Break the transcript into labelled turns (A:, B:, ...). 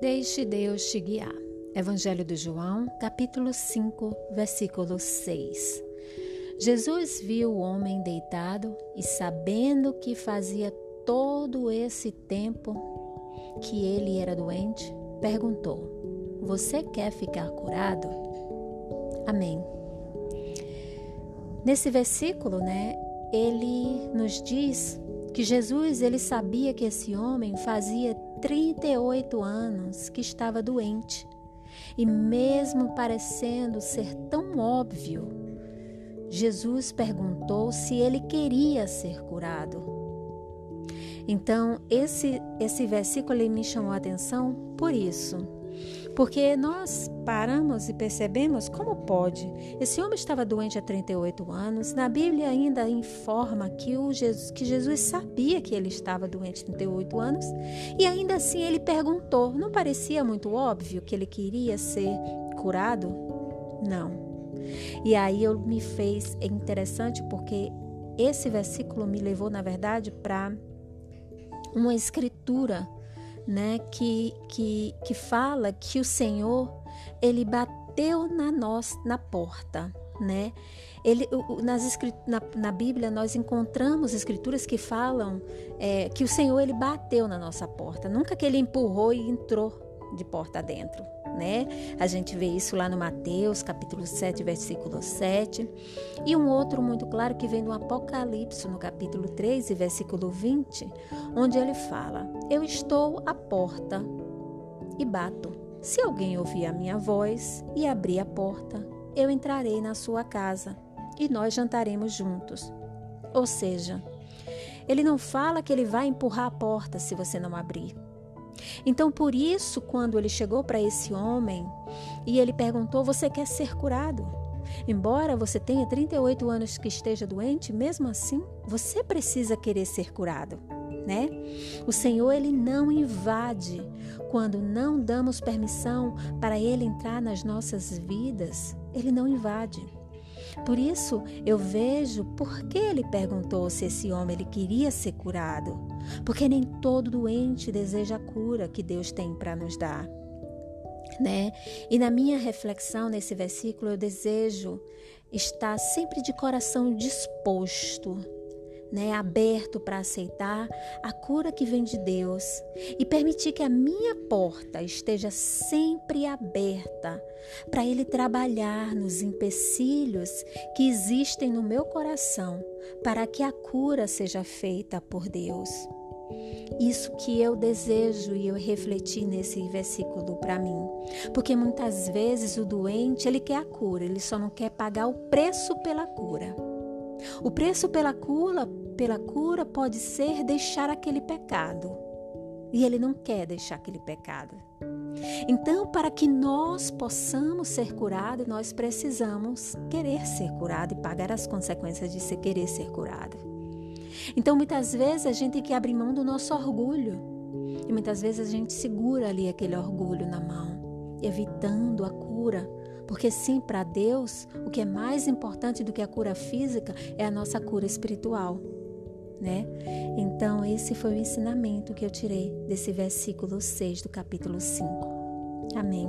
A: deixe Deus te guiar. Evangelho de João, capítulo 5, versículo 6. Jesus viu o homem deitado e, sabendo que fazia todo esse tempo que ele era doente, perguntou: Você quer ficar curado? Amém. Nesse versículo, né, ele nos diz que Jesus ele sabia que esse homem fazia 38 anos que estava doente. E mesmo parecendo ser tão óbvio, Jesus perguntou se ele queria ser curado. Então, esse esse versículo me chamou a atenção por isso porque nós paramos e percebemos como pode. Esse homem estava doente há 38 anos. Na Bíblia ainda informa que, o Jesus, que Jesus sabia que ele estava doente há 38 anos. E ainda assim ele perguntou. Não parecia muito óbvio que ele queria ser curado? Não. E aí eu me fez é interessante porque esse versículo me levou, na verdade, para uma escritura né, que, que, que fala que o Senhor ele bateu na nós na porta, né? Ele, nas, na, na Bíblia nós encontramos escrituras que falam é, que o Senhor ele bateu na nossa porta, nunca que ele empurrou e entrou de porta dentro, né? A gente vê isso lá no Mateus, capítulo 7, versículo 7. E um outro muito claro que vem do Apocalipse, no capítulo 3 e versículo 20, onde ele fala: Eu estou à porta e bato. Se alguém ouvir a minha voz e abrir a porta, eu entrarei na sua casa e nós jantaremos juntos. Ou seja, ele não fala que ele vai empurrar a porta se você não abrir. Então, por isso, quando ele chegou para esse homem e ele perguntou: Você quer ser curado? Embora você tenha 38 anos que esteja doente, mesmo assim, você precisa querer ser curado, né? O Senhor ele não invade quando não damos permissão para ele entrar nas nossas vidas. Ele não invade. Por isso, eu vejo por que ele perguntou se esse homem ele queria ser curado. Porque nem todo doente deseja a cura que Deus tem para nos dar. Né? E na minha reflexão nesse versículo, eu desejo estar sempre de coração disposto né, aberto para aceitar a cura que vem de Deus e permitir que a minha porta esteja sempre aberta para Ele trabalhar nos empecilhos que existem no meu coração para que a cura seja feita por Deus. Isso que eu desejo e eu refleti nesse versículo para mim. Porque muitas vezes o doente, ele quer a cura, ele só não quer pagar o preço pela cura. O preço pela cura, pela cura pode ser deixar aquele pecado. E ele não quer deixar aquele pecado. Então, para que nós possamos ser curados, nós precisamos querer ser curado e pagar as consequências de se querer ser curado. Então, muitas vezes a gente tem que abrir mão do nosso orgulho. E muitas vezes a gente segura ali aquele orgulho na mão, evitando a cura porque sim, para Deus, o que é mais importante do que a cura física é a nossa cura espiritual, né? Então, esse foi o ensinamento que eu tirei desse versículo 6 do capítulo 5. Amém.